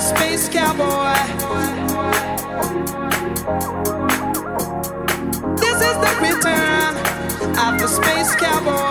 a space cowboy. This is the return of the space cowboy.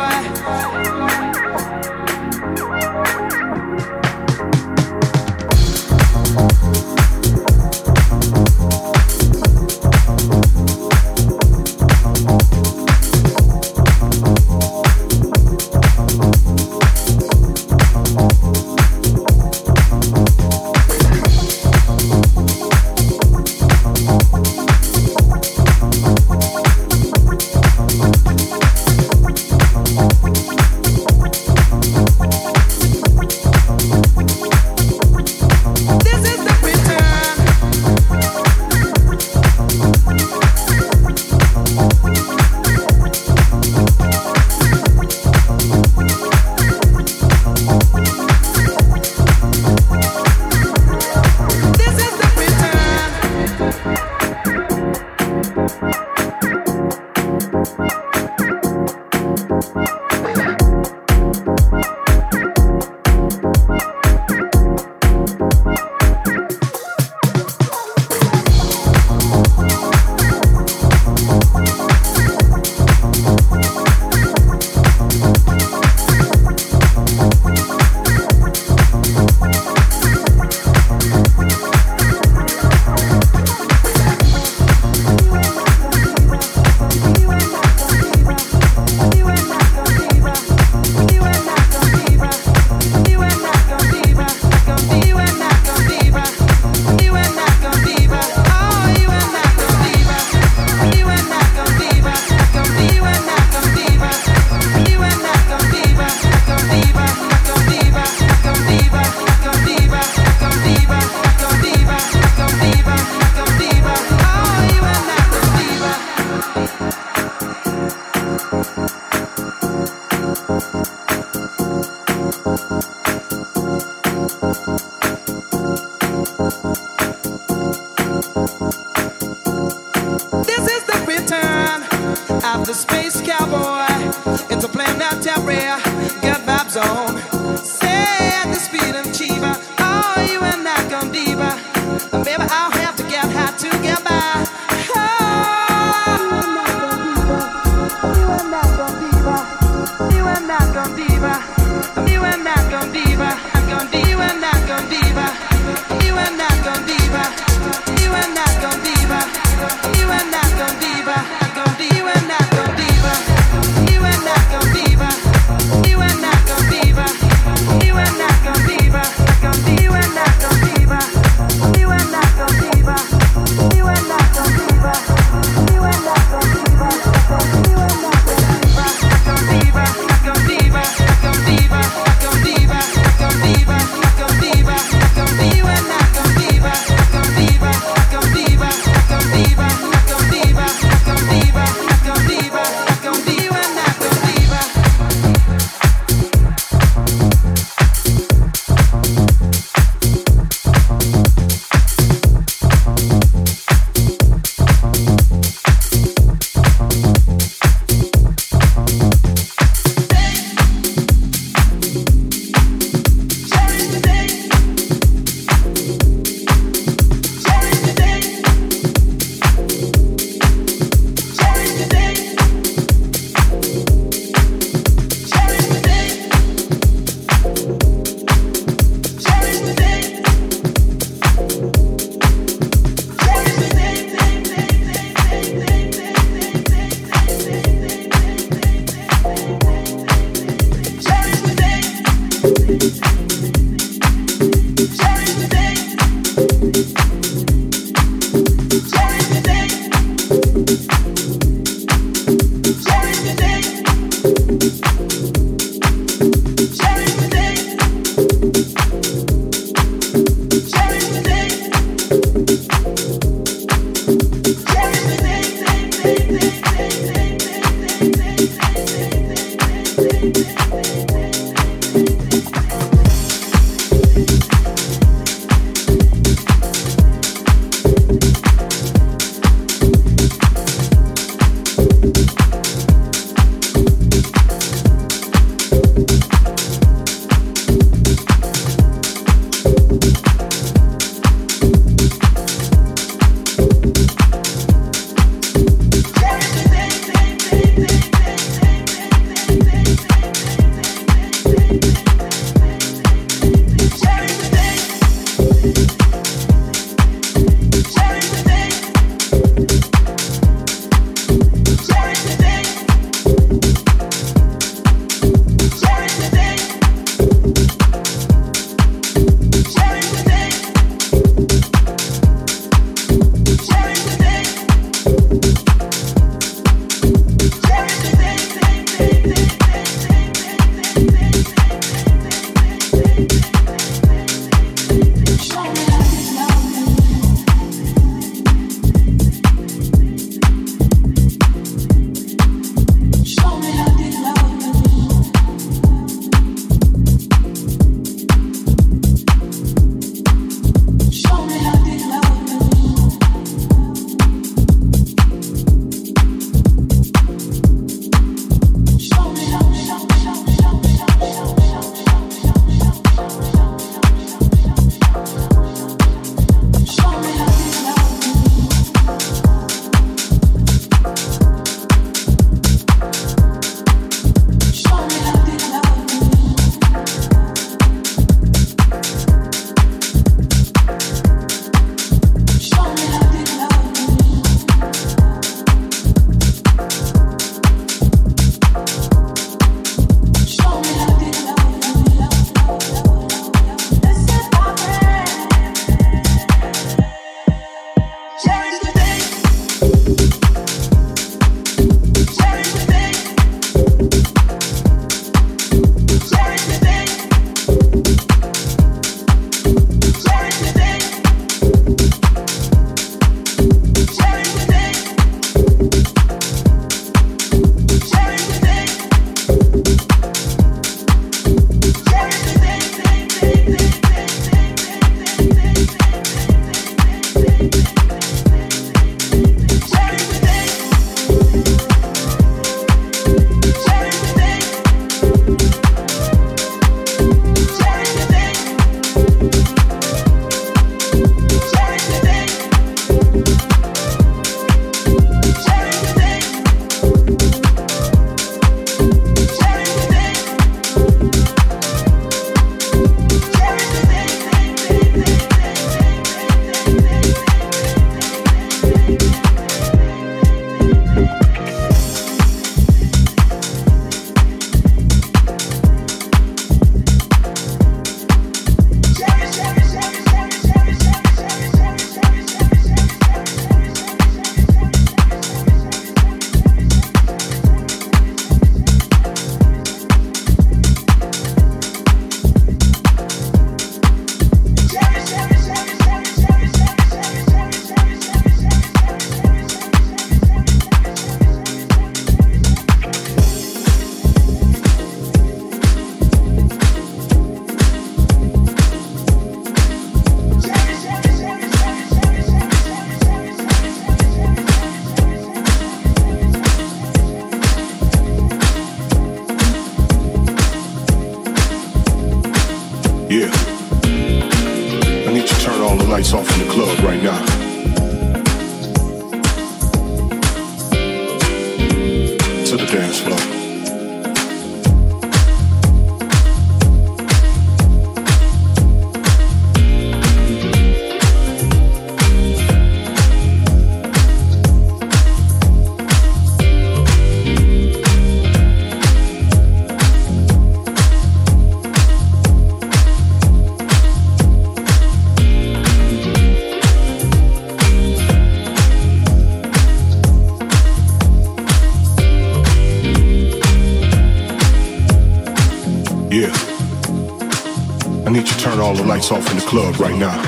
lights off in the club right now.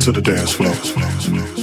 To the dance floor.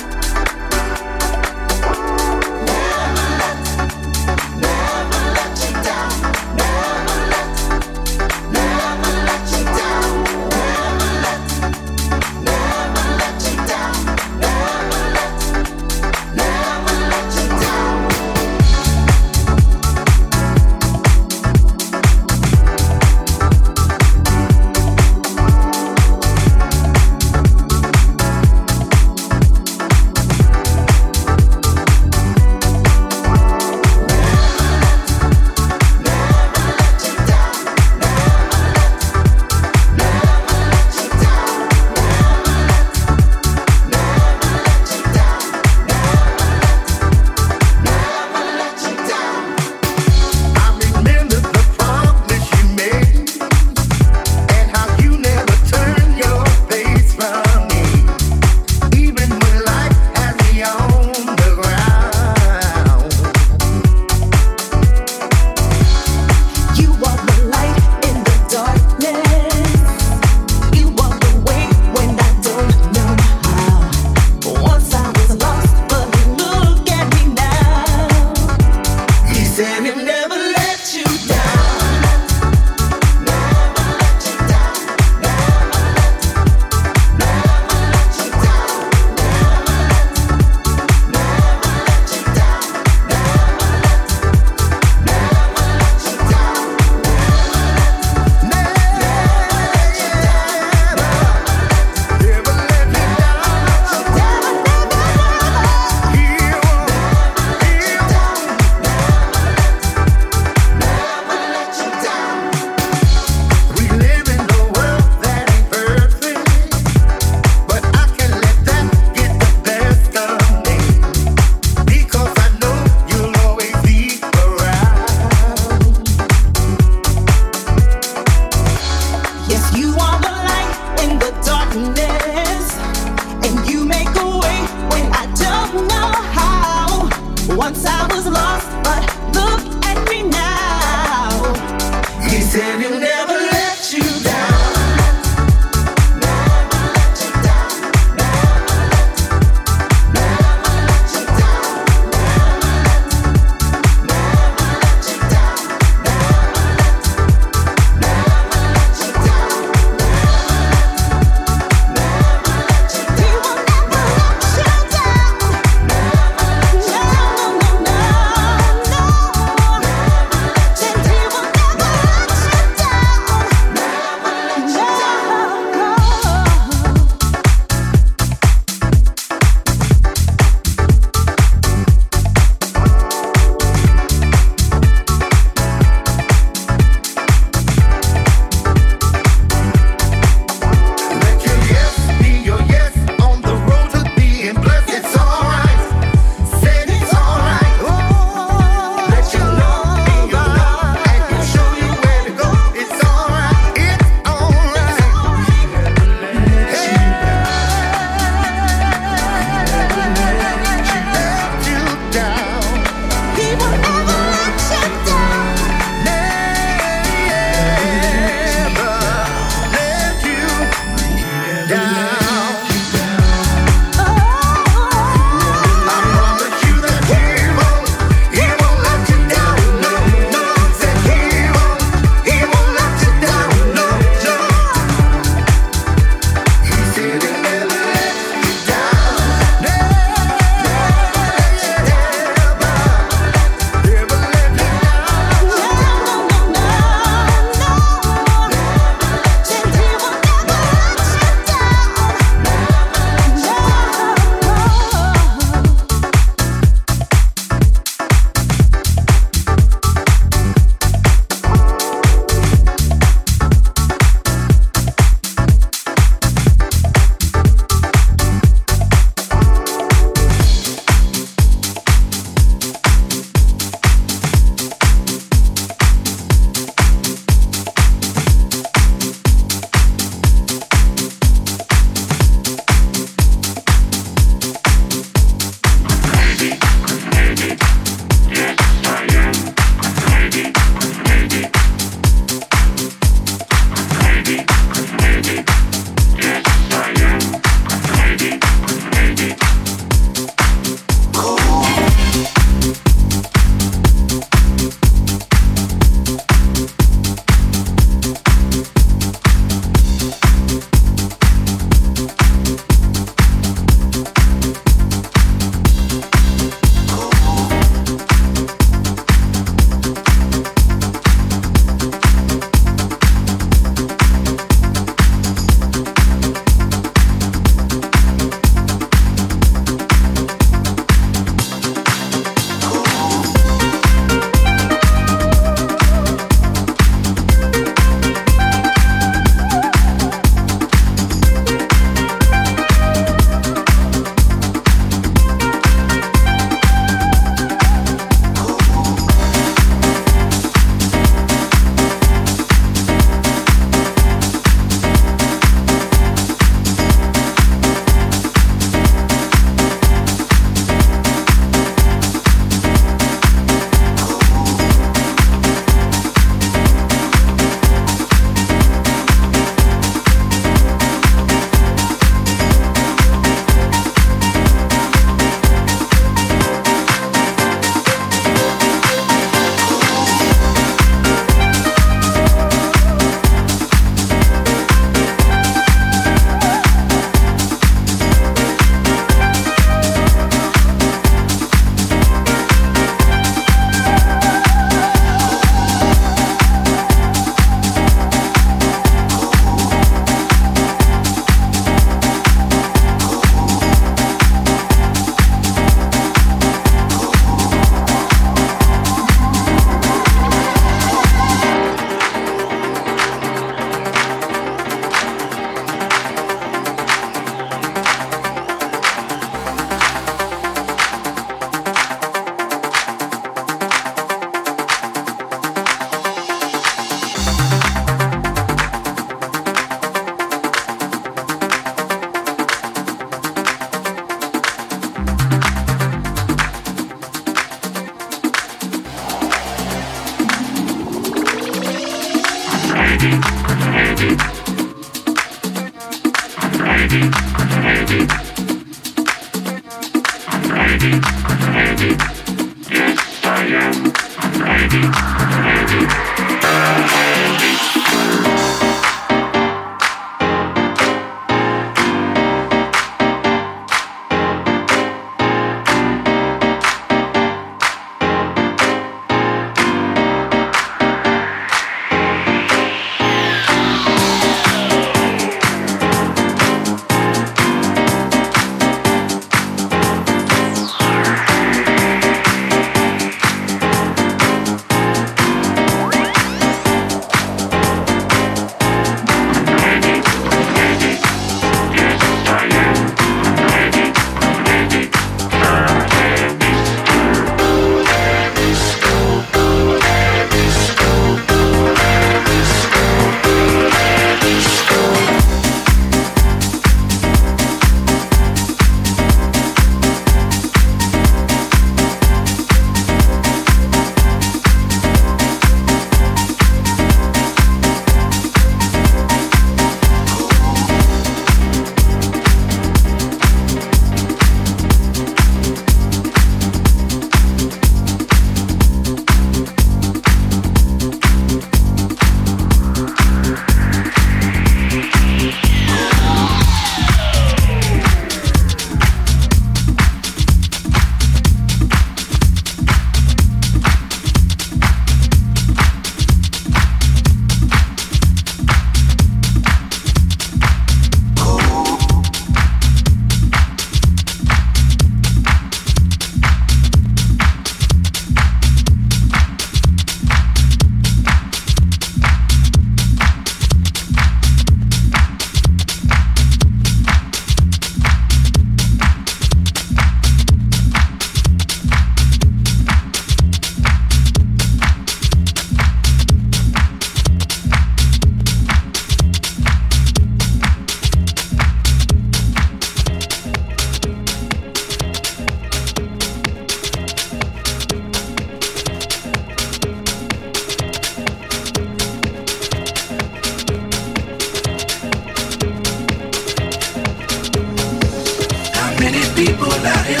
Ladies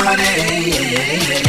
out there shaking that